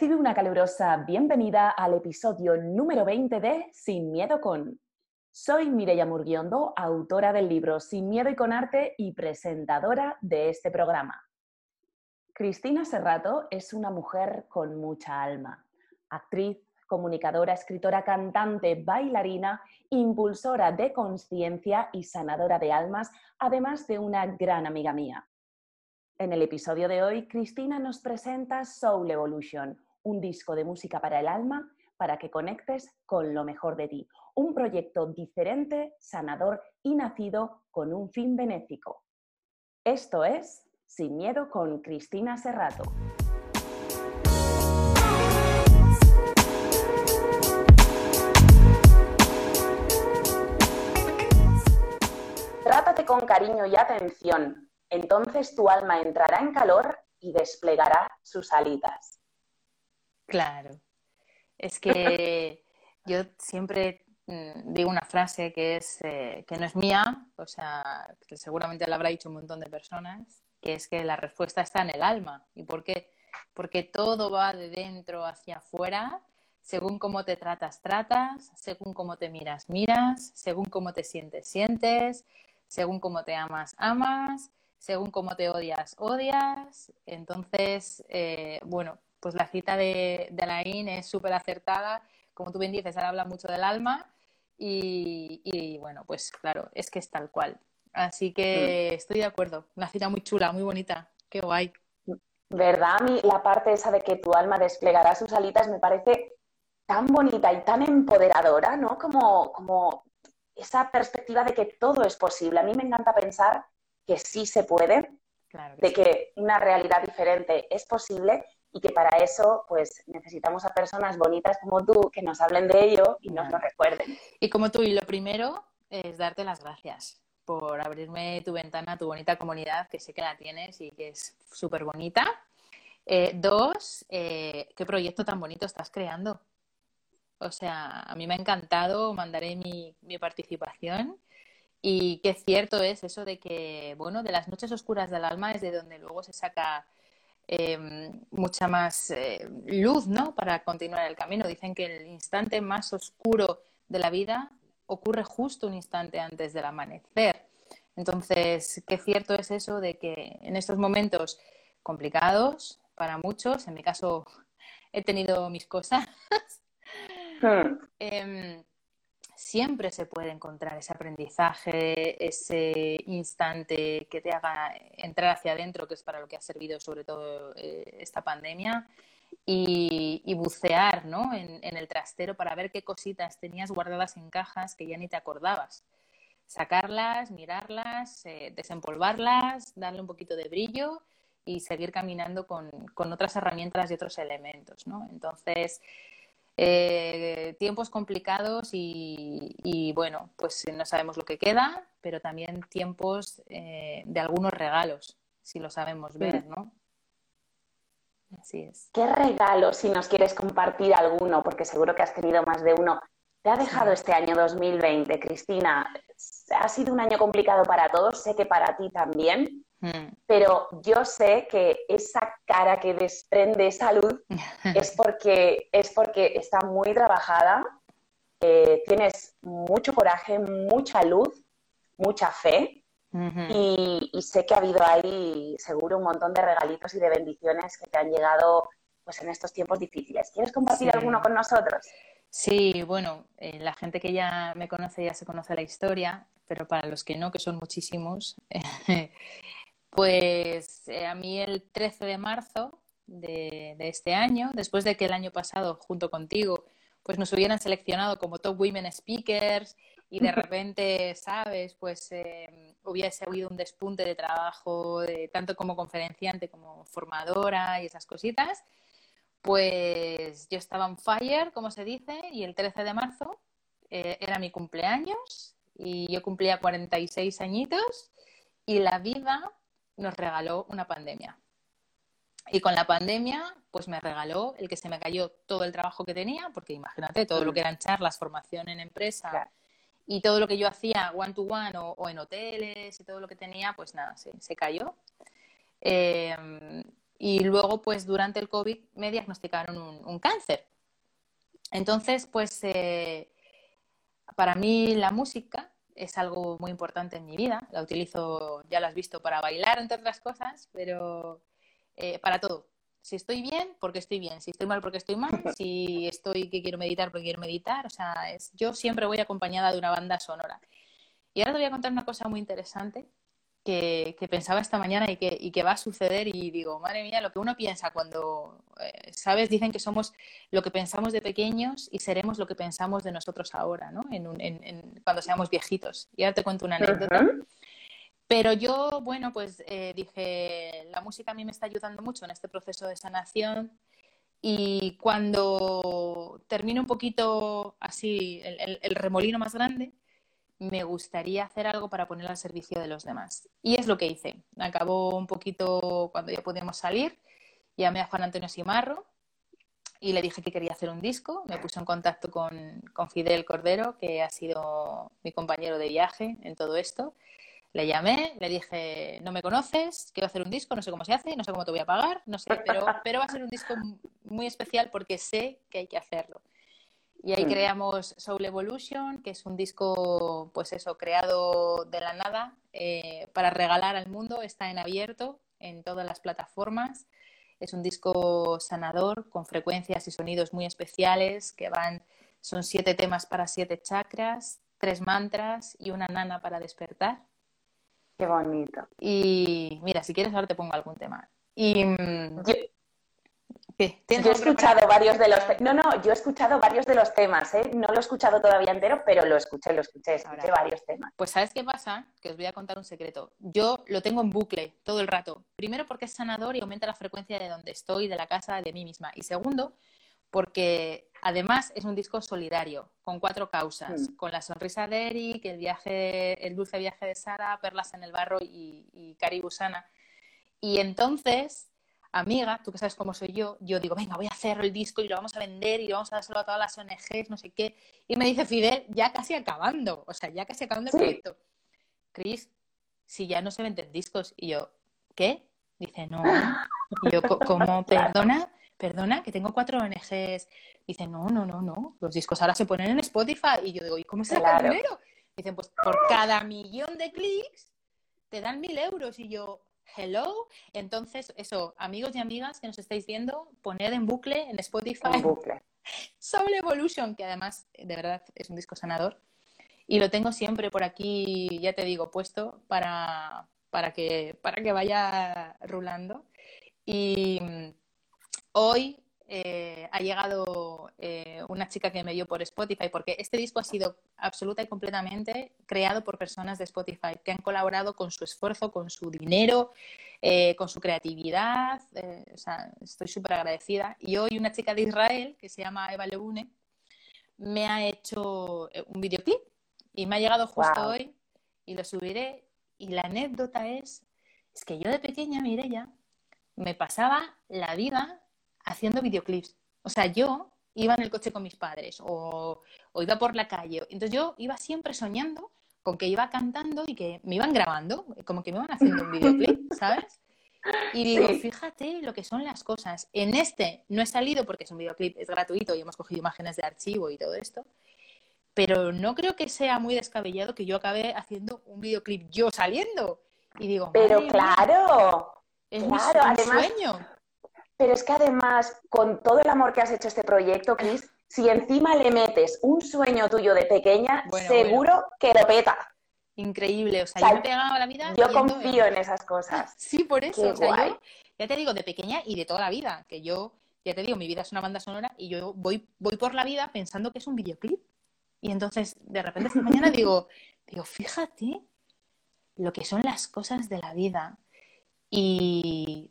Recibe una calurosa bienvenida al episodio número 20 de Sin Miedo con. Soy Mireya Murguiondo, autora del libro Sin Miedo y con Arte y presentadora de este programa. Cristina Serrato es una mujer con mucha alma, actriz, comunicadora, escritora, cantante, bailarina, impulsora de conciencia y sanadora de almas, además de una gran amiga mía. En el episodio de hoy, Cristina nos presenta Soul Evolution, un disco de música para el alma para que conectes con lo mejor de ti. Un proyecto diferente, sanador y nacido con un fin benéfico. Esto es Sin Miedo con Cristina Serrato. Trátate con cariño y atención entonces tu alma entrará en calor y desplegará sus alitas. Claro. Es que yo siempre mm, digo una frase que es eh, que no es mía, o sea, que seguramente la habrá dicho un montón de personas, que es que la respuesta está en el alma. ¿Y por qué? Porque todo va de dentro hacia afuera, según cómo te tratas, tratas, según cómo te miras, miras, según cómo te sientes, sientes, según cómo te amas, amas, según cómo te odias, odias. Entonces, eh, bueno, pues la cita de, de Alain es súper acertada. Como tú bien dices, ahora habla mucho del alma y, bueno, pues claro, es que es tal cual. Así que mm. estoy de acuerdo. Una cita muy chula, muy bonita. Qué guay. ¿Verdad? A mí la parte esa de que tu alma desplegará sus alitas me parece tan bonita y tan empoderadora, ¿no? Como, como esa perspectiva de que todo es posible. A mí me encanta pensar que sí se puede, de que una realidad diferente es posible y que para eso pues necesitamos a personas bonitas como tú que nos hablen de ello y nos lo recuerden. Y como tú, y lo primero es darte las gracias por abrirme tu ventana, tu bonita comunidad, que sé que la tienes y que es súper bonita. Eh, dos, eh, qué proyecto tan bonito estás creando. O sea, a mí me ha encantado, mandaré mi, mi participación y qué cierto es eso de que, bueno, de las noches oscuras del alma es de donde luego se saca em, mucha más eh, luz, ¿no? Para continuar el camino. Dicen que el instante más oscuro de la vida ocurre justo un instante antes del amanecer. Entonces, qué cierto es eso de que en estos momentos complicados para muchos, en mi caso he tenido mis cosas, hmm. em, siempre se puede encontrar ese aprendizaje, ese instante que te haga entrar hacia adentro, que es para lo que ha servido sobre todo eh, esta pandemia, y, bucear ¿no? en, el trastero para ver qué cositas tenías guardadas en cajas que ya ni te acordabas. Sacarlas, mirarlas, eh, desempolvarlas, darle un poquito de brillo y seguir caminando con, con otras herramientas y otros elementos. ¿no? Entonces, eh, tiempos complicados y, bueno, pues no sabemos lo que queda, pero también tiempos eh, de algunos regalos, si lo sabemos ver, ¿no? Así es. ¿Qué regalo, si nos quieres compartir alguno, porque seguro que has tenido más de uno, te ha dejado este año 2020, Cristina? Ha sido un año complicado para todos, sé que para ti también. Mm. Pero yo sé que esa cara que desprende salud es porque, es porque está muy trabajada, eh, tienes mucho coraje, mucha luz, mucha fe. y, sé que ha habido ahí seguro un montón de regalitos y de bendiciones que te han llegado pues en estos tiempos difíciles. ¿Quieres compartir alguno con nosotros? Sí, bueno, eh, la gente que ya me conoce ya se conoce la historia, pero para los que no, que son muchísimos, Pues eh, a mí el 13 de marzo de, este año, después de que el año pasado, junto contigo, pues nos hubieran seleccionado como Top Women Speakers y de repente, ¿sabes? Pues eh, hubiese habido un despunte de trabajo, de, tanto como conferenciante como formadora y esas cositas, pues yo estaba on fire, como se dice, y el 13 de marzo eh, era mi cumpleaños y yo cumplía 46 añitos y la vida nos regaló una pandemia. Y con la pandemia, pues me regaló el que se me cayó todo el trabajo que tenía, porque imagínate, todo lo que eran charlas, formación en empresa y todo lo que yo hacía one to one o, en hoteles y todo lo que tenía, pues nada, se, se cayó. Em, Y luego, pues durante el COVID me diagnosticaron un, cáncer. Entonces, pues eh, para mí la música es algo muy importante en mi vida. La utilizo, ya lo has visto, para bailar, entre otras cosas, pero eh, para todo. Si estoy bien, porque estoy bien. Si estoy mal, porque estoy mal. Si estoy que quiero meditar, porque quiero meditar. O sea, es, yo siempre voy acompañada de una banda sonora. Y ahora te voy a contar una cosa muy interesante que, pensaba esta mañana y que, va a suceder y digo, madre mía, lo que uno piensa cuando, eh, ¿sabes? Dicen que somos lo que pensamos de pequeños y seremos lo que pensamos de nosotros ahora, ¿no? En, cuando seamos viejitos. Y ahora te cuento una anécdota. Pero yo, bueno, pues eh, dije, la música a mí me está ayudando mucho en este proceso de sanación y cuando termine un poquito así el remolino más grande, me gustaría hacer algo para ponerlo al servicio de los demás. Y es lo que hice. Acabó un poquito cuando ya pudimos salir, llamé a Juan Antonio Simarro y le dije que quería hacer un disco. Me puse en contacto con, Fidel Cordero, que ha sido mi compañero de viaje en todo esto. Le llamé, le dije, no me conoces, quiero hacer un disco, no sé cómo se hace, no sé cómo te voy a pagar, no sé, pero, pero va a ser un disco muy especial porque sé que hay que hacerlo. Y ahí mm. creamos Soul Evolution, que es un disco, pues eso, creado de la nada eh, para regalar al mundo. Está en abierto en todas las plataformas. Es un disco sanador con frecuencias y sonidos muy especiales que van, son siete temas para siete chakras, tres mantras y una nana para despertar. Qué bonito. Y mira, si quieres ahora te pongo algún tema. Y yo he escuchado varios de los no no yo he escuchado varios de los temas ¿eh? no lo he escuchado todavía entero pero lo escuché lo escuché escuché varios temas. Pues sabes qué pasa que os voy a contar un secreto. Yo lo tengo en bucle todo el rato. Primero porque es sanador y aumenta la frecuencia de donde estoy de la casa de mí misma. Y segundo porque además es un disco solidario con cuatro causas. Mm. con la sonrisa de Eric el viaje el dulce viaje de Sara perlas en el barro y, y Cari y entonces amiga, tú que sabes cómo soy yo, yo digo, venga, voy a hacer el disco y lo vamos a vender y lo vamos a dárselo a todas las ONGs, no sé qué. Y me dice Fidel, ya casi acabando, o sea, ya casi acabando el proyecto. Cris, si ya no se venden discos. Y yo, ¿qué? Dice, no. Y yo, ¿cómo? Perdona, perdona, que tengo cuatro ONGs. Dice, no, no, no, no. Los discos ahora se ponen en Spotify. Y yo digo, ¿y cómo se claro. el dinero? Dicen, pues por cada millón de clics te dan mil euros. Y yo, hello. Entonces, eso, amigos y amigas que nos estáis viendo, poned en bucle en Spotify. En bucle. Soul Evolution, que además, de verdad, es un disco sanador. Y lo tengo siempre por aquí, ya te digo, puesto para, para, que, para que vaya rulando. Y mm, hoy eh, ha llegado eh, una chica que me dio por Spotify, porque este disco ha sido absoluta y completamente creado por personas de Spotify que han colaborado con su esfuerzo, con su dinero, eh, con su creatividad. o sea, estoy súper agradecida. Y hoy una chica de Israel, que se llama Eva Leune, me ha hecho un videoclip y me ha llegado justo hoy y lo subiré. Y la anécdota es, es que yo de pequeña, Mireya, me pasaba la vida haciendo videoclips. O sea, yo iba en el coche con mis padres o, iba por la calle. Entonces yo iba siempre soñando con que iba cantando y que me iban grabando, como que me iban haciendo un videoclip, ¿sabes? Y digo, fíjate lo que son las cosas. En este no he salido porque es un videoclip, es gratuito y hemos cogido imágenes de archivo y todo esto. Pero no creo que sea muy descabellado que yo acabe haciendo un videoclip yo saliendo. Y digo, pero claro, es claro, mi, sueño. Pero es que además, con todo el amor que has hecho este proyecto, Chris, si encima le metes un sueño tuyo de pequeña, seguro que lo peta. Increíble, o sea, yo me pegaba la vida. Yo confío en... esas cosas. Sí, por eso. O sea, yo, ya te digo, de pequeña y de toda la vida, que yo, ya te digo, mi vida es una banda sonora y yo voy, voy por la vida pensando que es un videoclip. Y entonces, de repente, esta mañana digo, digo, fíjate lo que son las cosas de la vida. Y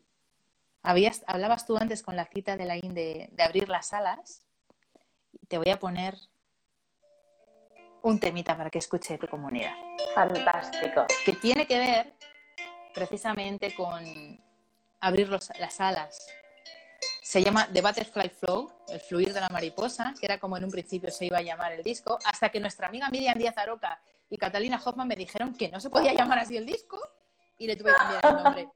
Habías, hablabas tú antes con la cita de la de, de abrir las alas. Te voy a poner un temita para que escuche tu comunidad. Fantástico. Que tiene que ver precisamente con abrir las alas. Se llama The Butterfly Flow, el fluir de la mariposa, que era como en un principio se iba a llamar el disco, hasta que nuestra amiga Miriam Díaz Aroca y Catalina Hoffman me dijeron que no se podía llamar así el disco y le tuve que cambiar el nombre.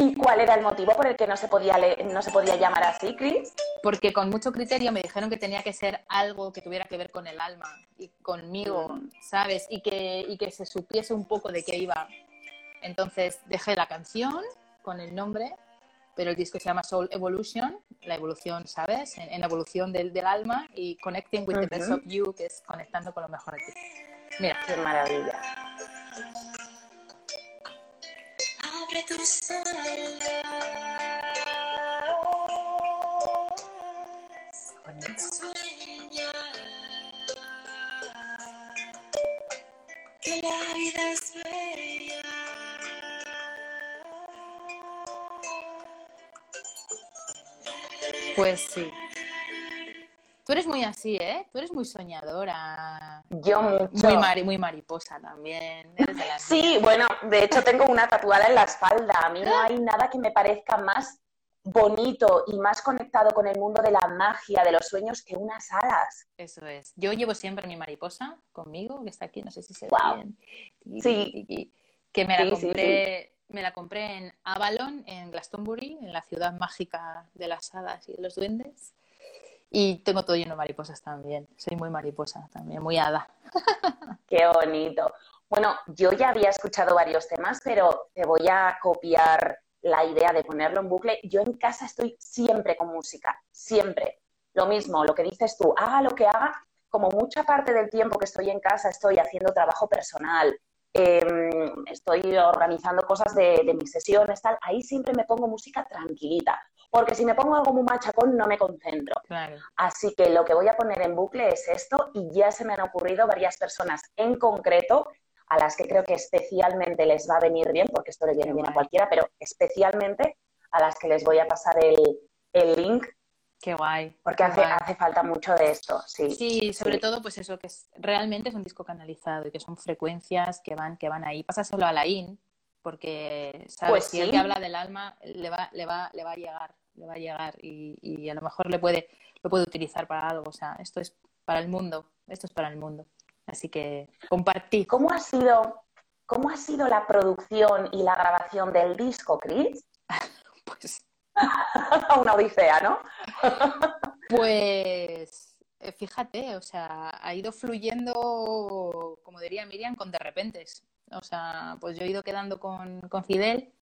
¿Y cuál era el motivo por el que no se podía, no se podía llamar así, Chris? Porque con mucho criterio me dijeron que tenía que ser algo que tuviera que ver con el alma y conmigo. ¿sabes? Y que, y que se supiese un poco de qué iba. Entonces dejé la canción con el nombre, pero el disco se llama Soul Evolution, la evolución, ¿sabes? En, la evolución del, del, alma y Connecting with the Best of You, que es conectando con lo mejor de ti. Mira, qué maravilla. Sueña que la vida es. Pues sí. Tú eres muy así, ¿eh? Tú eres muy soñadora. Yo mucho. Muy, muy mariposa también. sí, bueno, de hecho tengo una tatuada en la espalda. A mí no hay nada que me parezca más bonito y más conectado con el mundo de la magia, de los sueños, que unas alas. Eso es. Yo llevo siempre mi mariposa conmigo, que está aquí, no sé si se ve bien. Sí. Que me la compré... Me la compré en Avalon, en Glastonbury, en la ciudad mágica de las hadas y de los duendes. Y tengo todo lleno de mariposas también. Soy muy mariposa también, muy hada. Qué bonito. Bueno, yo ya había escuchado varios temas, pero te voy a copiar la idea de ponerlo en bucle. Yo en casa estoy siempre con música, siempre. Lo mismo, lo que dices tú, haga lo que haga, como mucha parte del tiempo que estoy en casa estoy haciendo trabajo personal, em, estoy organizando cosas de, de, mis sesiones, tal, ahí siempre me pongo música tranquilita porque si me pongo algo muy machacón no me concentro. Así que lo que voy a poner en bucle es esto y ya se me han ocurrido varias personas en concreto a las que creo que especialmente les va a venir bien, porque esto le viene bien a cualquiera, pero especialmente a las que les voy a pasar el, link. Qué guay. Porque hace, hace falta mucho de esto, sí. Sí, sobre todo pues eso, que es, realmente es un disco canalizado y que son frecuencias que van, que van ahí. Pasa solo a la IN, porque sabes pues si él te habla del alma le va le va le va a llegar le va a llegar y, a lo mejor le puede lo puede utilizar para algo. O sea esto es para el mundo esto es para el mundo. Así que compartí. Cómo ha sido cómo ha sido la producción y la grabación del disco Chris pues una odisea no pues eh, fíjate, o sea, ha ido fluyendo, como diría Miriam, con de repentes. O sea, pues yo he ido quedando con, con Fidel,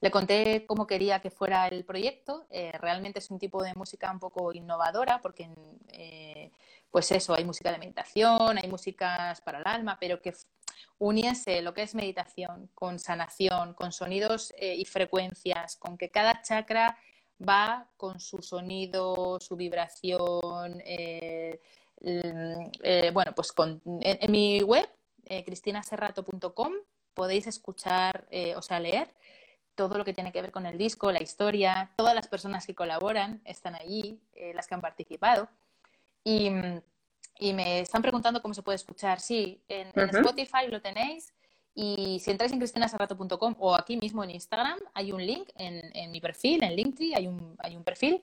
le conté cómo quería que fuera el proyecto. Eh, realmente es un tipo de música un poco innovadora porque, eh, pues eso, hay música de meditación, hay músicas para el alma, pero que uniese lo que es meditación con sanación, con sonidos eh, y frecuencias, con que cada chakra va con su sonido, su vibración. bueno, pues en mi web eh, cristinaserrato.com podéis escuchar, eh, o sea, leer todo lo que tiene que ver con el disco, la historia, todas las personas que colaboran están allí, eh, las que han participado. Y, me están preguntando cómo se puede escuchar. Sí, en, Spotify lo tenéis. Y si entráis en cristinaserrato.com o aquí mismo en Instagram, hay un link en, mi perfil, en Linktree, hay un, hay un perfil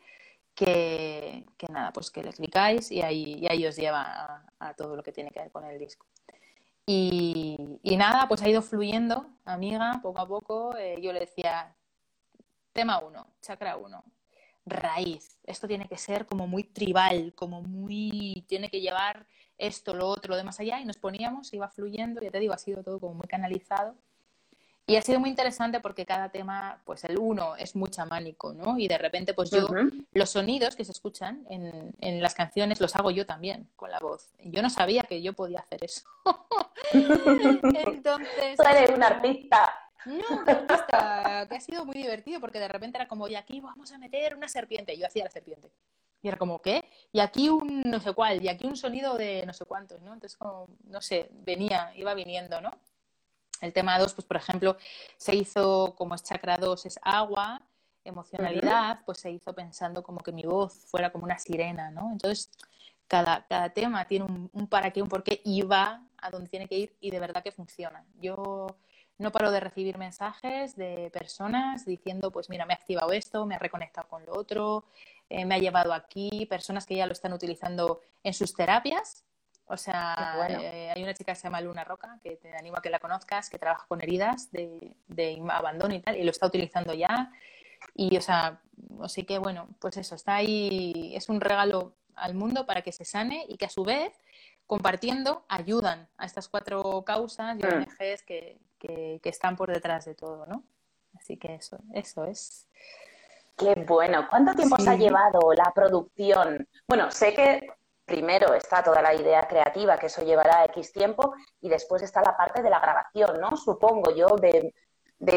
que, nada, pues que le clicáis y ahí, ahí os lleva a, todo lo que tiene que ver con el disco. Y, nada, pues ha ido fluyendo, amiga, poco a poco. Eh, yo le decía, tema uno, chakra uno, raíz. Esto tiene que ser como muy tribal, como muy. tiene que llevar esto, lo otro, lo demás allá. Y nos poníamos, iba fluyendo, ya te digo, ha sido todo como muy canalizado. Y ha sido muy interesante porque cada tema, pues el uno es muy chamánico, ¿no? Y de repente, pues yo, los sonidos que se escuchan en, en, las canciones los hago yo también con la voz. Yo no sabía que yo podía hacer eso. Entonces. Tú eres un artista. No, un artista, que ha sido muy divertido porque de repente era como, y aquí vamos a meter una serpiente. Y yo hacía la serpiente. Y era como, ¿qué? Y aquí un no sé cuál, y aquí un sonido de no sé cuántos, ¿no? Entonces, como, no sé, venía, iba viniendo, ¿no? El tema 2, pues por ejemplo, se hizo como es chakra 2 es agua, emocionalidad, pues se hizo pensando como que mi voz fuera como una sirena, ¿no? Entonces, cada, cada tema tiene un, para qué, un por qué y va a donde tiene que ir y de verdad que funciona. Yo no paro de recibir mensajes de personas diciendo, pues mira, me ha activado esto, me ha reconectado con lo otro, eh, me ha llevado aquí, personas que ya lo están utilizando en sus terapias O sea, eh, hay una chica que se llama Luna Roca, que te animo a que la conozcas, que trabaja con heridas de, de abandono y tal, y lo está utilizando ya. Y, o sea, así que bueno, pues eso, está ahí, es un regalo al mundo para que se sane y que a su vez, compartiendo, ayudan a estas cuatro causas y mm. ONGs que, que, están por detrás de todo, ¿no? Así que eso, eso es. Qué bueno. ¿Cuánto tiempo se ha llevado la producción? Bueno, sé que primero está toda la idea creativa, que eso llevará X tiempo, y después está la parte de la grabación, ¿no? Supongo yo, de,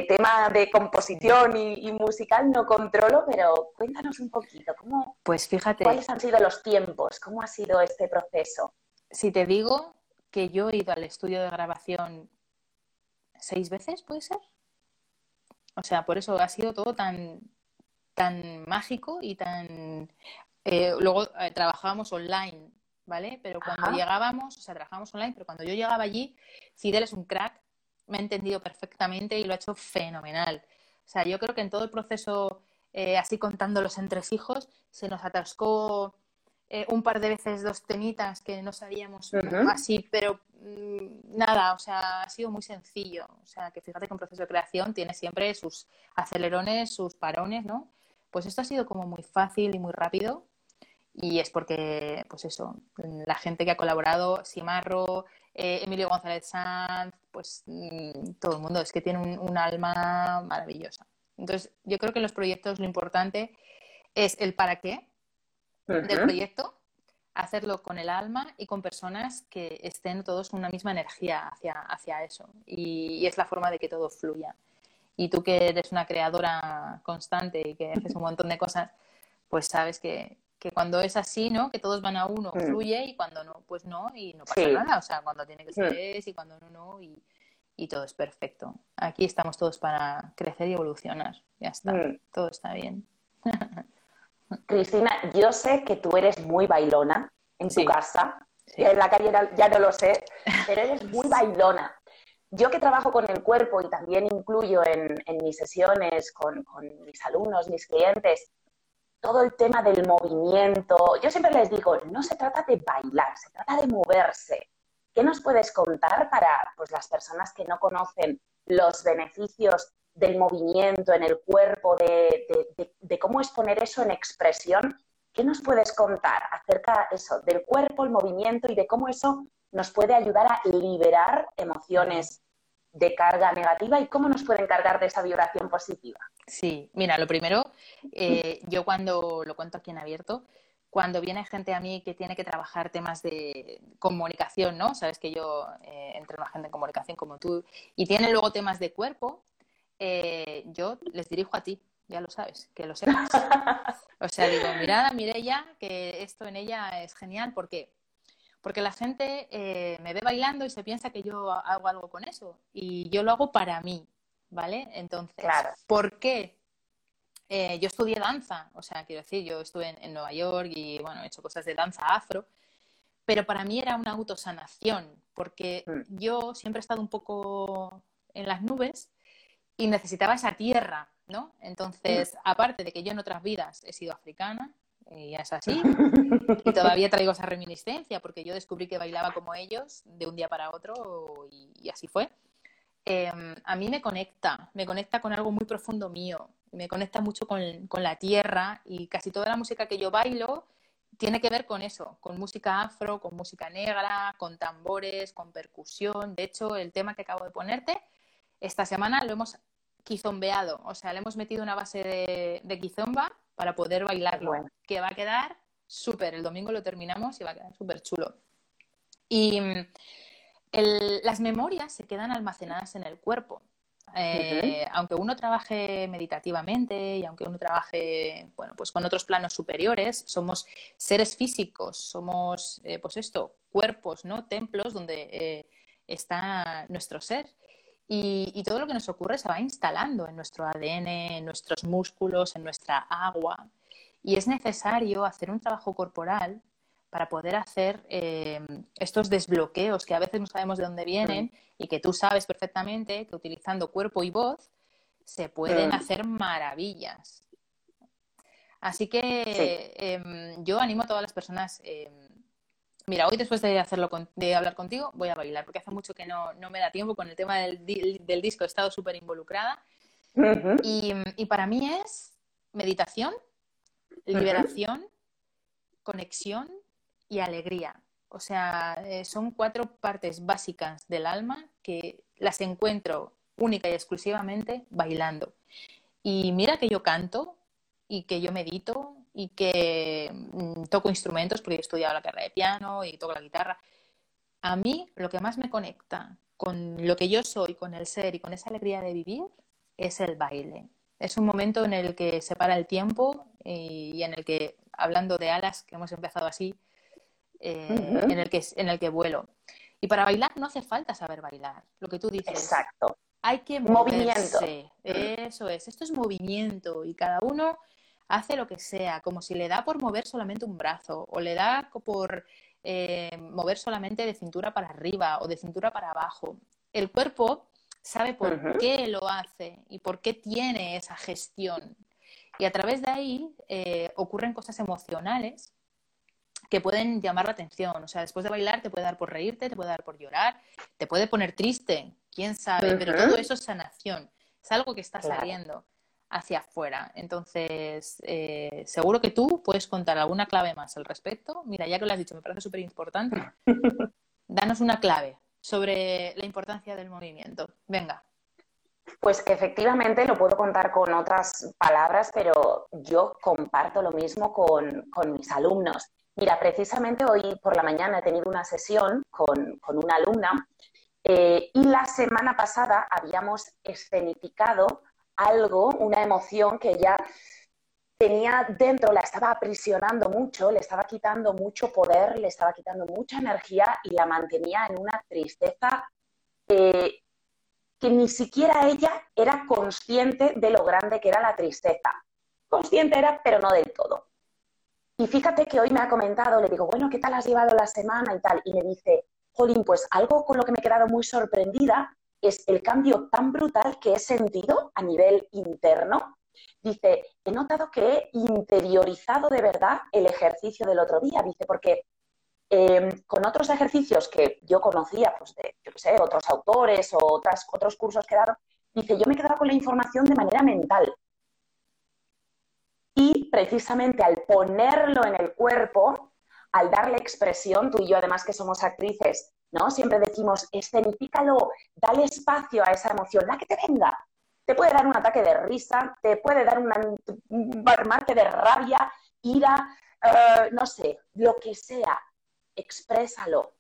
tema de composición y, musical no controlo, pero cuéntanos un poquito, ¿cómo, pues fíjate, ¿cuáles han sido los tiempos? ¿Cómo ha sido este proceso? Si te digo que yo he ido al estudio de grabación seis veces, ¿puede ser? O sea, por eso ha sido todo tan, tan mágico y tan... Eh, luego eh, trabajábamos online, ¿vale? Pero cuando llegábamos, o sea, trabajábamos online, pero cuando yo llegaba allí, Fidel es un crack, me ha entendido perfectamente y lo ha hecho fenomenal. O sea, yo creo que en todo el proceso, eh, así contando los entresijos, se nos atascó eh, un par de veces dos temitas que no sabíamos así, pero mm, nada, o sea, ha sido muy sencillo. O sea, que fíjate que un proceso de creación tiene siempre sus acelerones, sus parones, ¿no? Pues esto ha sido como muy fácil y muy rápido. Y es porque, pues eso, la gente que ha colaborado, Simarro, eh, Emilio González Sanz, pues mm, todo el mundo, es que tiene un, alma maravillosa. Entonces, yo creo que en los proyectos lo importante es el para qué, del proyecto, hacerlo con el alma y con personas que estén todos con una misma energía hacia, hacia eso. Y, es la forma de que todo fluya. Y tú que eres una creadora constante y que haces un montón de cosas, pues sabes que, que cuando es así, ¿no? Que todos van a uno, mm. fluye y cuando no, pues no, y no pasa nada. O sea, cuando tiene que ser mm. es y cuando no, no, y, y, todo es perfecto. Aquí estamos todos para crecer y evolucionar. Ya está, mm. todo está bien. Cristina, yo sé que tú eres muy bailona en tu casa. En la calle ya no lo sé, pero eres muy bailona. Yo que trabajo con el cuerpo y también incluyo en, mis sesiones con, mis alumnos, mis clientes, todo el tema del movimiento. Yo siempre les digo, no se trata de bailar, se trata de moverse. ¿Qué nos puedes contar para pues, las personas que no conocen los beneficios del movimiento en el cuerpo, de, cómo es poner eso en expresión. ¿Qué nos puedes contar acerca eso, del cuerpo, el movimiento y de cómo eso nos puede ayudar a liberar emociones de carga negativa y cómo nos pueden cargar de esa vibración positiva? Sí, mira, lo primero, eh, yo cuando lo cuento aquí en abierto, cuando viene gente a mí que tiene que trabajar temas de comunicación, ¿no? Sabes que yo eh, entreno a gente en comunicación como tú, y tiene luego temas de cuerpo, eh, yo les dirijo a ti, ya lo sabes, que lo sepas. O sea, digo, mirada, Mirella, que esto en ella es genial, ¿por qué? Porque la gente eh, me ve bailando y se piensa que yo hago algo con eso, y yo lo hago para mí, ¿vale? Entonces, ¿por qué? Eh, yo estudié danza, o sea, quiero decir, yo estuve en, Nueva York y, bueno, he hecho cosas de danza afro, pero para mí era una autosanación, porque mm. yo siempre he estado un poco en las nubes y necesitaba esa tierra, ¿no? Entonces, aparte de que yo en otras vidas he sido africana, y es así, y todavía traigo esa reminiscencia porque yo descubrí que bailaba como ellos de un día para otro y, así fue. Em, a mí me conecta, me conecta con algo muy profundo mío, me conecta mucho con, con, la tierra y casi toda la música que yo bailo tiene que ver con eso, con música afro, con música negra, con tambores, con percusión. De hecho, el tema que acabo de ponerte, esta semana lo hemos quizombeado, o sea, le hemos metido una base de, de quizomba para poder bailarlo, que va a quedar súper. El domingo lo terminamos y va a quedar súper chulo. Y mm, las memorias se quedan almacenadas en el cuerpo. Eh, aunque uno trabaje meditativamente y aunque uno trabaje bueno, pues con otros planos superiores, somos seres físicos, somos eh, pues esto, cuerpos, ¿no? templos donde eh, está nuestro ser. Y, todo lo que nos ocurre se va instalando en nuestro ADN, en nuestros músculos, en nuestra agua. Y es necesario hacer un trabajo corporal para poder hacer eh, estos desbloqueos que a veces no sabemos de dónde vienen y que tú sabes perfectamente que utilizando cuerpo y voz se pueden hacer maravillas. Así que em, yo animo a todas las personas em, mira, hoy después de hacerlo de hablar contigo, voy a bailar, porque hace mucho que no, me da tiempo con el tema del, disco, he estado súper involucrada. y, para mí es meditación, liberación, conexión y alegría. O sea, eh, son cuatro partes básicas del alma que las encuentro única y exclusivamente bailando. Y mira que yo canto y que yo medito y que mm, toco instrumentos porque he estudiado la carrera de piano y toco la guitarra. A mí lo que más me conecta con lo que yo soy, con el ser y con esa alegría de vivir es el baile. Es un momento en el que se para el tiempo y en el que, hablando de alas, que hemos empezado así, eh, en, el que, en el que vuelo. Y para bailar no hace falta saber bailar, lo que tú dices. Exacto. Hay que moverse. Eso es. Esto es movimiento y cada uno hace lo que sea, como si le da por mover solamente un brazo o le da por eh, mover solamente de cintura para arriba o de cintura para abajo. El cuerpo sabe por qué lo hace y por qué tiene esa gestión. Y a través de ahí eh, ocurren cosas emocionales que pueden llamar la atención. O sea, después de bailar te puede dar por reírte, te puede dar por llorar, te puede poner triste, quién sabe, pero todo eso es sanación. Es algo que está saliendo hacia afuera. Entonces, eh, seguro que tú puedes contar alguna clave más al respecto. Mira, ya que lo has dicho, me parece súper importante. Danos una clave sobre la importancia del movimiento. Venga. Pues que efectivamente lo puedo contar con otras palabras, pero yo comparto lo mismo con, mis alumnos. Mira, precisamente hoy por la mañana he tenido una sesión con, una alumna eh, y la semana pasada habíamos escenificado algo, una emoción que ya tenía dentro, la estaba aprisionando mucho, le estaba quitando mucho poder, le estaba quitando mucha energía y la mantenía en una tristeza eh, que ni siquiera ella era consciente de lo grande que era la tristeza. Consciente era, pero no del todo. Y fíjate que hoy me ha comentado, le digo, bueno, ¿qué tal has llevado la semana y tal? Y me dice, Jolín, pues algo con lo que me he quedado muy sorprendida es el cambio tan brutal que he sentido a nivel interno. Dice, he notado que he interiorizado de verdad el ejercicio del otro día. Dice, porque em, con otros ejercicios que yo conocía, pues de, yo sé, otros autores o otras, otros cursos que dado, dice, yo me quedaba con la información de manera mental. Y precisamente al ponerlo en el cuerpo, al darle expresión, tú y yo además que somos actrices, ¿no? Siempre decimos, escenifícalo, dale espacio a esa emoción, la que te venga. Te puede dar un ataque de risa, te puede dar un armarte de rabia, ira, eh, no sé, lo que sea, exprésalo.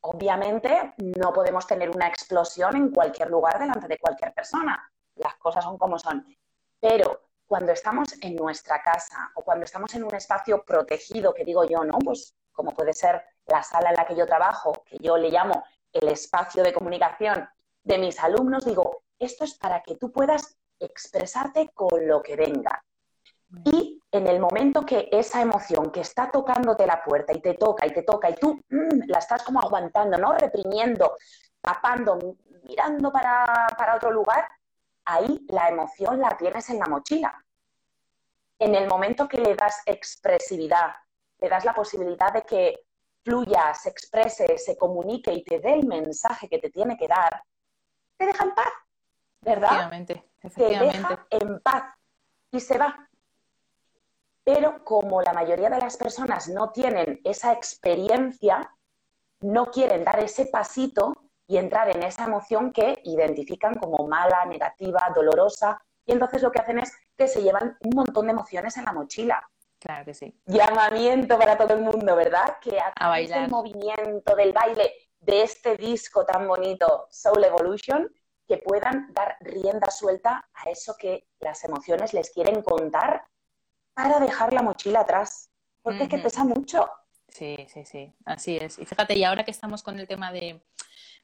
Obviamente no podemos tener una explosión en cualquier lugar delante de cualquier persona. Las cosas son como son. Pero cuando estamos en nuestra casa o cuando estamos en un espacio protegido, que digo yo, ¿no? Pues como puede ser la sala en la que yo trabajo, que yo le llamo el espacio de comunicación de mis alumnos, digo, esto es para que tú puedas expresarte con lo que venga. Y en el momento que esa emoción que está tocándote la puerta y te toca y te toca y tú mm, la estás como aguantando, ¿no? Reprimiendo, tapando, mirando para, para otro lugar, ahí la emoción la tienes en la mochila. En el momento que le das expresividad, le das la posibilidad de que fluya, se exprese, se comunique y te dé el mensaje que te tiene que dar, te deja en paz, ¿verdad? Efectivamente, efectivamente. Te deja en paz y se va. Pero como la mayoría de las personas no tienen esa experiencia, no quieren dar ese pasito y entrar en esa emoción que identifican como mala, negativa, dolorosa, y entonces lo que hacen es que se llevan un montón de emociones en la mochila. Claro que sí. Llamamiento para todo el mundo, ¿verdad? Que a, través del movimiento, del baile, de este disco tan bonito, Soul Evolution, que puedan dar rienda suelta a eso que las emociones les quieren contar para dejar la mochila atrás. Porque es que pesa mucho. Sí, sí, sí, así es. Y fíjate, y ahora que estamos con el tema de,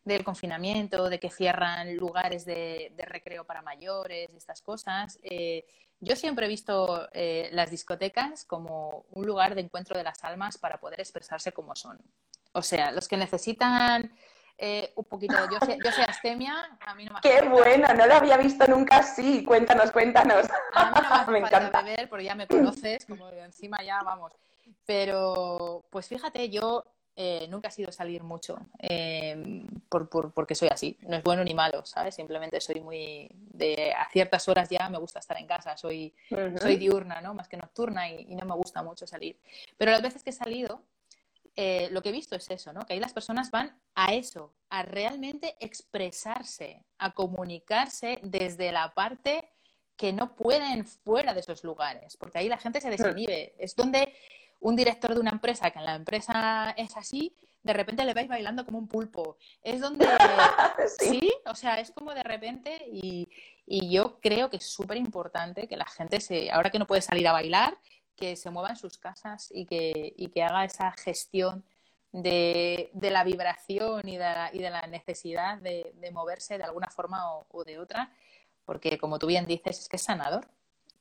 del confinamiento, de que cierran lugares de, recreo para mayores estas cosas, eh, yo siempre he visto eh, las discotecas como un lugar de encuentro de las almas para poder expresarse como son. O sea, los que necesitan eh, un poquito, yo sé, yo sé astemia, a mí no me Qué bueno, no lo había visto nunca así. Cuéntanos, cuéntanos. A mí no me, me encanta beber, porque ya me conoces, como encima ya, vamos. Pero, pues fíjate, yo eh, nunca ha sido salir mucho, eh, por, porque soy así. No es bueno ni malo, ¿sabes? Simplemente soy muy... De, a ciertas horas ya me gusta estar en casa, soy, soy diurna, ¿no? Más que nocturna y, no me gusta mucho salir. Pero las veces que he salido, eh, lo que he visto es eso, ¿no? Que ahí las personas van a eso, a realmente expresarse, a comunicarse desde la parte que no pueden fuera de esos lugares, porque ahí la gente se desinhibe. Es donde un director de una empresa, que en la empresa es así, de repente le vais bailando como un pulpo. Es donde... sí. o sea, es como de repente y, yo creo que es súper importante que la gente se, ahora que no puede salir a bailar, que se mueva en sus casas y que, que haga esa gestión de, la vibración y de la, y de la necesidad de, moverse de alguna forma o, de otra, porque como tú bien dices, es que es sanador.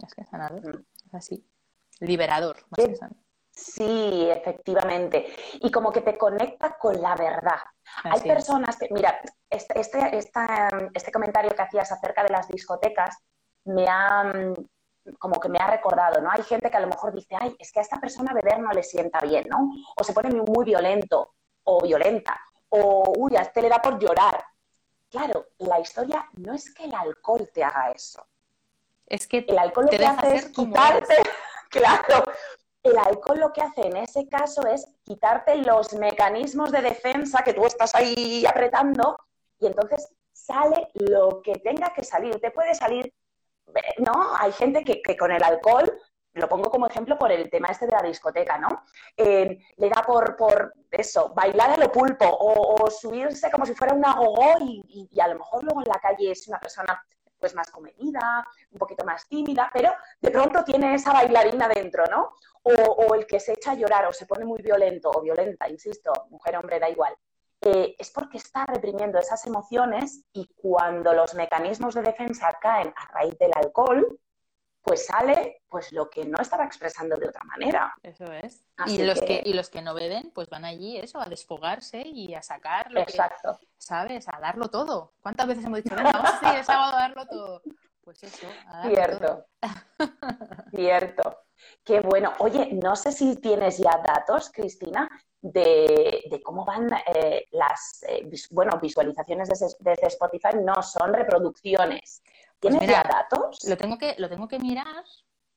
Es que es sanador. Es así. Liberador, más que sanador. Sí, efectivamente. Y como que te conecta con la verdad. Hay personas que, mira, este, este, este, comentario que hacías acerca de las discotecas me ha, como que me ha recordado, ¿no? Hay gente que a lo mejor dice, ay, es que a esta persona beber no le sienta bien, ¿no? O se pone muy violento o violenta, o, uy, a este le da por llorar. Claro, la historia no es que el alcohol te haga eso. Es que el alcohol lo que hace es quitarte, claro, el alcohol lo que hace en ese caso es quitarte los mecanismos de defensa que tú estás ahí apretando y entonces sale lo que tenga que salir. Te puede salir, ¿no? Hay gente que, con el alcohol, lo pongo como ejemplo por el tema este de la discoteca, ¿no? Eh, le da por, por eso, bailar a lo pulpo o, subirse como si fuera una gogó y, y a lo mejor luego en la calle es una persona pues más comedida, un poquito más tímida, pero de pronto tiene esa bailarina dentro, ¿no? O, el que se echa a llorar o se pone muy violento o violenta, insisto, mujer, hombre, da igual. Eh, es porque está reprimiendo esas emociones y cuando los mecanismos de defensa caen a raíz del alcohol, pues sale pues lo que no estaba expresando de otra manera. Eso es. y los que... y los que no beben, pues van allí eso, a desfogarse y a sacar lo Exacto. ¿sabes? A darlo todo. ¿Cuántas veces hemos dicho, venga, vamos a el sábado a darlo todo? Pues eso, a darlo Cierto. Cierto. Qué bueno. Oye, no sé si tienes ya datos, Cristina, de, cómo van eh, las eh, bueno, visualizaciones desde, Spotify, no son reproducciones. Pues ¿Tienes ya datos? Lo tengo que, lo tengo que mirar,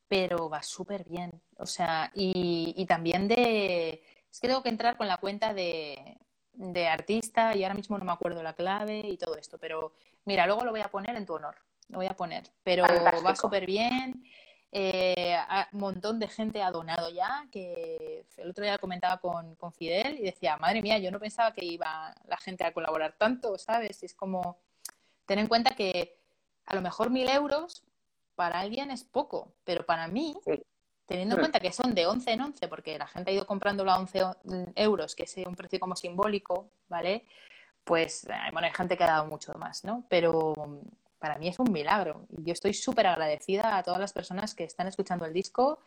pero va súper bien. O sea, y, también de. Es que tengo que entrar con la cuenta de, de artista y ahora mismo no me acuerdo la clave y todo esto, pero mira, luego lo voy a poner en tu honor. Lo voy a poner, pero va súper bien. Eh, un montón de gente ha donado ya, que el otro día comentaba con, con, Fidel y decía, madre mía, yo no pensaba que iba la gente a colaborar tanto, ¿sabes? Es como, ten en cuenta que a lo mejor mil euros para alguien es poco, pero para mí, teniendo en cuenta que son de 11 en 11, porque la gente ha ido comprándolo a 11 euros, que es un precio como simbólico, ¿vale? Pues, eh, bueno, hay gente que ha dado mucho más, ¿no? Pero para mí es un milagro. Y yo estoy súper agradecida a todas las personas que están escuchando el disco.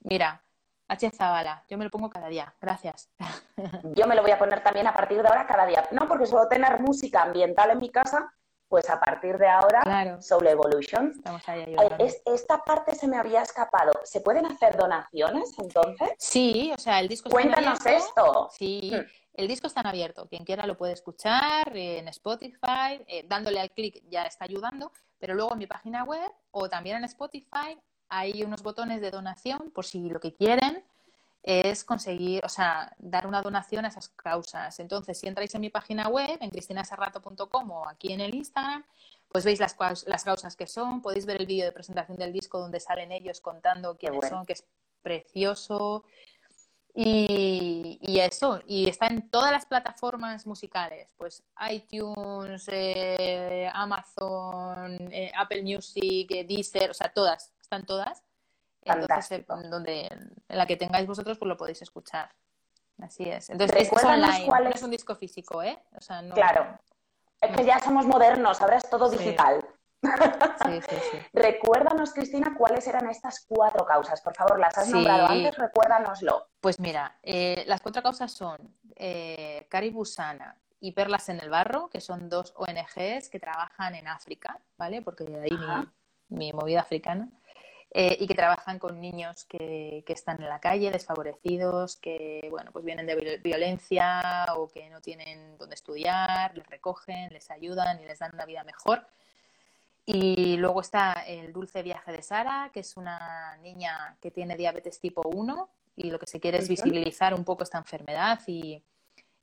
Mira, H. Zabala, yo me lo pongo cada día. Gracias. Yo me lo voy a poner también a partir de ahora cada día. No porque suelo tener música ambiental en mi casa, pues a partir de ahora, claro. Soul Evolution. Estamos ahí eh, esta parte se me había escapado. ¿Se pueden hacer donaciones entonces? Sí, o sea, el disco Cuéntanos esto. Sí. Hmm. El disco está en abierto, quien quiera lo puede escuchar en Spotify, eh, dándole al clic ya está ayudando, pero luego en mi página web o también en Spotify hay unos botones de donación por si lo que quieren es conseguir, o sea, dar una donación a esas causas. Entonces, si entráis en mi página web, en cristinasarrato.com o aquí en el Instagram, pues veis las, las causas que son, podéis ver el vídeo de presentación del disco donde salen ellos contando quiénes son, que es precioso. Y, eso, y está en todas las plataformas musicales, pues iTunes, eh, Amazon, eh, Apple Music, eh, Deezer, o sea, todas, están todas. Entonces, donde, en la que tengáis vosotros, pues lo podéis escuchar. Así es. Entonces, es online, no es un disco físico, ¿eh? O sea, no... Claro. Es que ya somos modernos, ahora es todo digital. Sí, sí, sí. Recuérdanos, Cristina, cuáles eran estas cuatro causas. Por favor, las has nombrado antes, recuérdanoslo. Pues mira, eh, las cuatro causas son eh, Caribusana y Perlas en el Barro, que son dos ONGs que trabajan en África, ¿vale? Porque de ahí mi, movida africana. eh, y que trabajan con niños que, que, están en la calle, desfavorecidos, que bueno, pues vienen de violencia o que no tienen dónde estudiar, les recogen, les ayudan y les dan una vida mejor. Y luego está el dulce viaje de Sara, que es una niña que tiene diabetes tipo 1 y lo que se quiere es visibilizar un poco esta enfermedad y,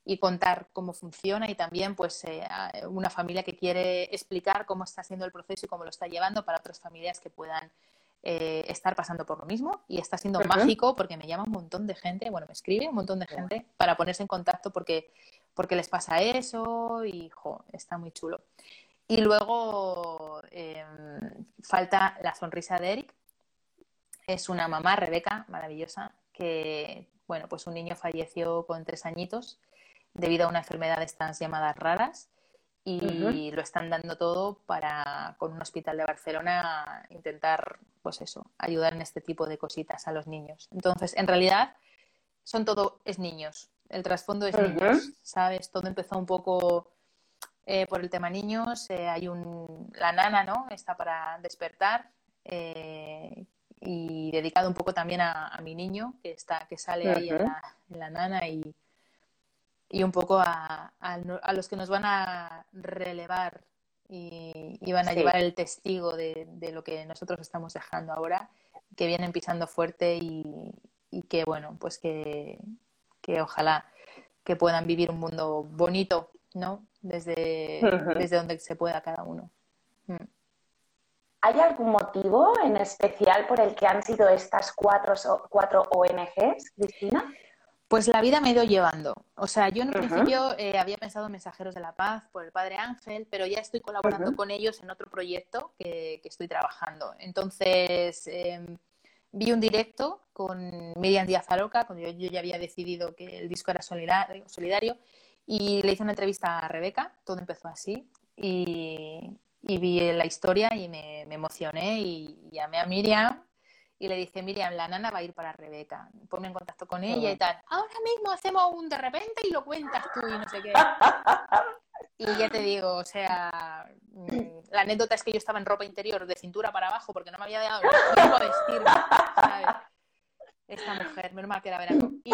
y contar cómo funciona y también pues eh, una familia que quiere explicar cómo está siendo el proceso y cómo lo está llevando para otras familias que puedan eh, estar pasando por lo mismo. Y está siendo mágico porque me llama un montón de gente, bueno, me escribe un montón de gente para ponerse en contacto porque, porque les pasa eso y jo, está muy chulo. Y luego em, falta la sonrisa de Eric. Es una mamá, Rebeca, maravillosa, que, bueno, pues un niño falleció con tres añitos debido a una enfermedad de estas llamadas raras y lo están dando todo para con un hospital de Barcelona intentar pues eso ayudar en este tipo de cositas a los niños. Entonces en realidad son todo es niños. El trasfondo es niños sabes todo empezó un poco eh, por el tema niños eh, hay un la nana no está para despertar eh, y dedicado un poco también a, mi niño que está que sale ahí en la nana y y un poco a, a, los que nos van a relevar y, van a llevar el testigo de, de, lo que nosotros estamos dejando ahora, que vienen pisando fuerte y, y que, bueno, pues que, que, ojalá que puedan vivir un mundo bonito, ¿no? Desde, desde donde se pueda cada uno. Mm. ¿Hay algún motivo en especial por el que han sido estas cuatro, cuatro ONGs, Cristina? Pues la vida me ha ido llevando. O sea, yo en un principio eh, había pensado en Mensajeros de la Paz por el Padre Ángel, pero ya estoy colaborando con ellos en otro proyecto que, estoy trabajando. Entonces, em, vi un directo con Miriam Díaz Aroca, cuando yo, ya había decidido que el disco era solidario, solidario, y le hice una entrevista a Rebeca, todo empezó así, y, vi la historia y me, me emocioné y llamé a Miriam y le dije, Miriam, la nana va a ir para Rebeca, ponme en contacto con ella y tal. Ahora mismo hacemos un de repente y lo cuentas tú y no sé qué. Y ya te digo, o sea, mm, la anécdota es que yo estaba en ropa interior de cintura para abajo porque no me había dado tiempo a vestirme, ¿sabes? Esta mujer, menos mal que era verano. Y,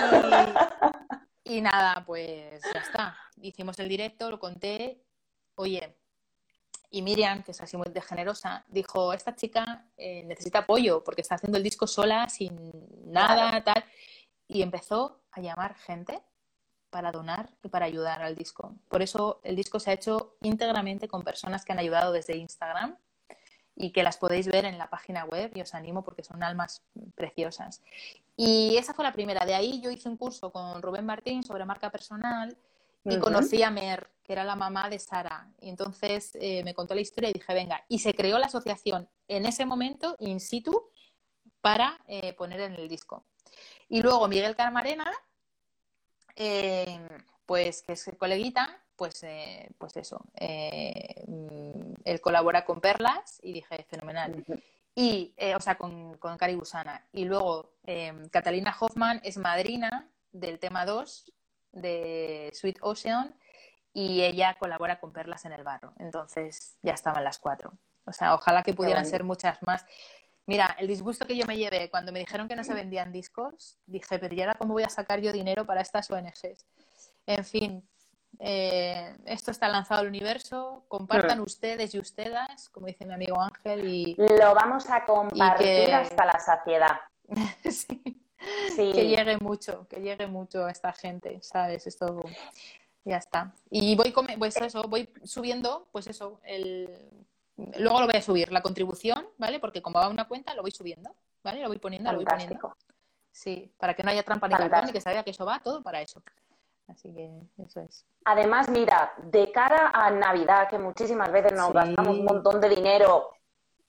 y nada, pues ya está. Hicimos el directo, lo conté. Oye, y Miriam, que es así muy de generosa, dijo, esta chica eh, necesita apoyo porque está haciendo el disco sola, sin nada, tal. Y empezó a llamar gente para donar y para ayudar al disco. Por eso el disco se ha hecho íntegramente con personas que han ayudado desde Instagram y que las podéis ver en la página web y os animo porque son almas preciosas. Y esa fue la primera. De ahí yo hice un curso con Rubén Martín sobre marca personal y conocí a Mer, que era la mamá de Sara. Y entonces eh, me contó la historia y dije, venga, y se creó la asociación en ese momento, in situ, para eh, poner en el disco. Y luego Miguel Carmarena, eh, pues que es coleguita, pues, pues eso, él colabora con Perlas y dije, fenomenal. Y, o sea, con, con Cari Gusana. Y luego Catalina Hoffman es madrina del tema 2 de Sweet Ocean y ella colabora con Perlas en el Barro. Entonces ya estaban las cuatro. O sea, ojalá que pudieran ser muchas más. Mira, el disgusto que yo me llevé cuando me dijeron que no se vendían discos, dije, pero ¿y ahora cómo voy a sacar yo dinero para estas ONGs? En fin, eh, esto está lanzado al universo, compartan ustedes y ustedes, como dice mi amigo Ángel, y... Lo vamos a compartir hasta la saciedad. sí. Que llegue mucho, que llegue mucho a esta gente, ¿sabes? Esto ya está. Y voy, pues eso, voy subiendo, pues eso, el... luego lo voy a subir, la contribución, ¿vale? Porque como va a una cuenta, lo voy subiendo, ¿vale? Lo voy poniendo, lo voy poniendo. Sí, para que no haya trampa ni cartón y que se que eso va todo para eso. Así que eso es. Además, mira, de cara a Navidad, que muchísimas veces nos gastamos un montón de dinero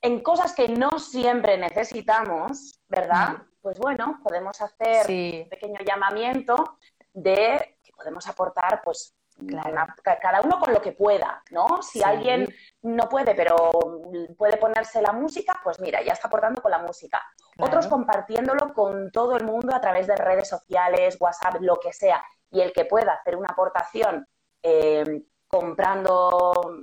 en cosas que no siempre necesitamos, ¿verdad? Mm pues bueno, podemos hacer un pequeño llamamiento de que podemos aportar, pues, cada uno con lo que pueda, ¿no? Si alguien no puede, pero puede ponerse la música, pues mira, ya está aportando con la música. Otros compartiéndolo con todo el mundo a través de redes sociales, WhatsApp, lo que sea. Y el que pueda hacer una aportación eh, comprando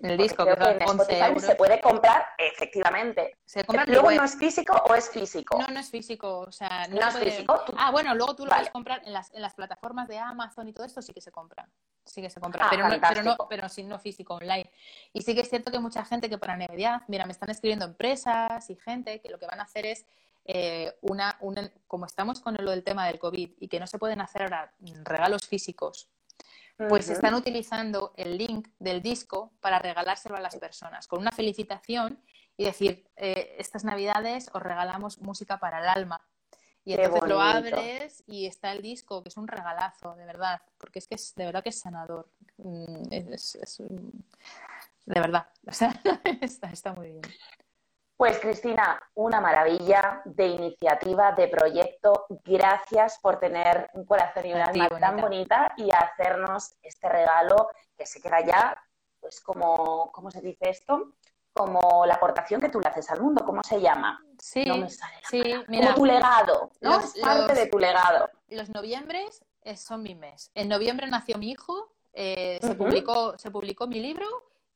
El disco, creo que en 11 Spotify euros. se puede comprar, efectivamente. Se compra Luego web. no es físico o es físico. No, no es físico, o sea, no, es puede- físico, tú- Ah, bueno, luego tú lo Vale. puedes comprar en las, en las plataformas de Amazon y todo esto sí que se compra. Sí que se compra, Ah, pero, no, pero, no, pero sí no físico, online. Y sí que es cierto que mucha gente que para Navidad, mira, me están escribiendo empresas y gente que lo que van a hacer es eh, una, una- como estamos con lo del tema del COVID y que no se pueden hacer ahora regalos físicos, pues están utilizando el link del disco para regalárselo a las personas, con una felicitación y decir, eh, estas navidades os regalamos música para el alma. Y Qué entonces lo abres y está el disco, que es un regalazo, de verdad, porque es que es, de verdad que es sanador. Mm, Es, de verdad, o sea, está, está muy bien. Pues Cristina, una maravilla de iniciativa, de proyecto. Gracias por tener un corazón y un A ti, alma tan bonita y hacernos este regalo que se queda ya, pues como, ¿cómo se dice esto? Como la aportación que tú le haces al mundo, ¿cómo se llama? Sí, No me sale sí, mira, como tu legado, ¿no? los- es parte los- de tu legado. los noviembres eh, son mi mes. En noviembre nació mi hijo, eh, se, publicó, se publicó mi libro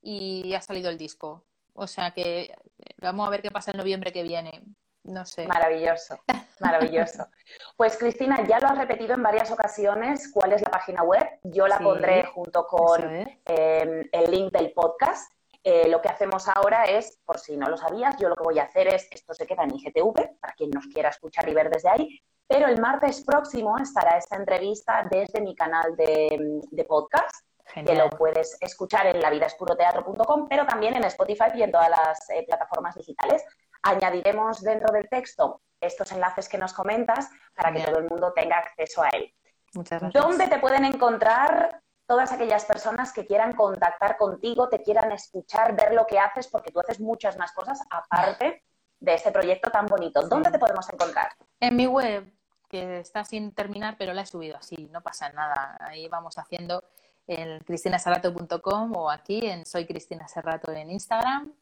y ha salido el disco. O sea que eh, vamos a ver qué pasa el noviembre que viene. No sé. Maravilloso, maravilloso. Pues Cristina, ya lo has repetido en varias ocasiones cuál es la página web. Yo la Sí, pondré junto con es. eh, el link del podcast. Eh, lo que hacemos ahora es, por si no lo sabías, yo lo que voy a hacer es, esto se queda en IGTV, para quien nos quiera escuchar y ver desde ahí, pero el martes próximo estará esta entrevista desde mi canal de, de podcast, que lo puedes escuchar en lavidaspuroteatro.com, pero también en Spotify y en todas las eh, plataformas digitales. Añadiremos dentro del texto estos enlaces que nos comentas para que todo el mundo tenga acceso a él. Muchas gracias. ¿Dónde te pueden encontrar todas aquellas personas que quieran contactar contigo, te quieran escuchar, ver lo que haces, porque tú haces muchas más cosas aparte de este proyecto tan bonito? ¿Dónde te podemos encontrar? En mi web, que está sin terminar, pero la he subido así, no pasa nada. Ahí vamos haciendo en cristinaserrato.com o aquí en Soy Cristina Serrato en Instagram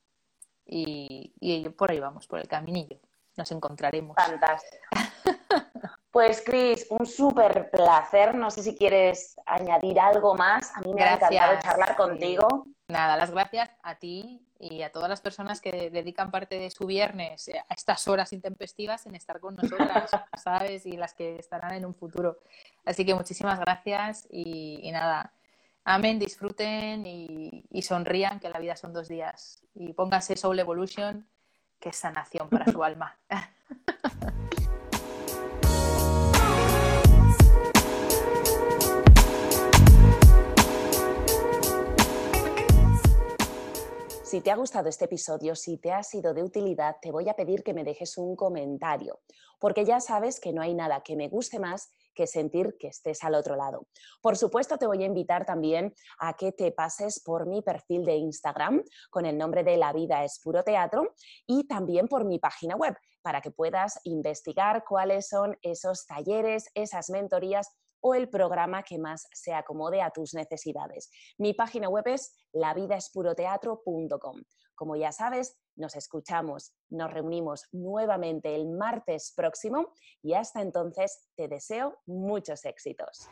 y, y por ahí vamos, por el caminillo. Nos encontraremos. Fantástico. Pues Cris, un súper placer. No sé si quieres añadir algo más. A mí me ha encantado charlar contigo. Nada, las gracias a ti y a todas las personas que dedican parte de su viernes a estas horas intempestivas en estar con nosotras, ¿sabes? Y las que estarán en un futuro. Así que muchísimas gracias y, y nada, amen, disfruten y, sonrían, que la vida son dos días. Y pónganse Soul Evolution, que es sanación para su alma. Si te ha gustado este episodio, si te ha sido de utilidad, te voy a pedir que me dejes un comentario, porque ya sabes que no hay nada que me guste más que sentir que estés al otro lado. Por supuesto, te voy a invitar también a que te pases por mi perfil de Instagram con el nombre de La Vida es Puro Teatro y también por mi página web para que puedas investigar cuáles son esos talleres, esas mentorías o el programa que más se acomode a tus necesidades. Mi página web es lavidaespuroteatro.com. Como ya sabes, nos escuchamos, nos reunimos nuevamente el martes próximo y hasta entonces te deseo muchos éxitos.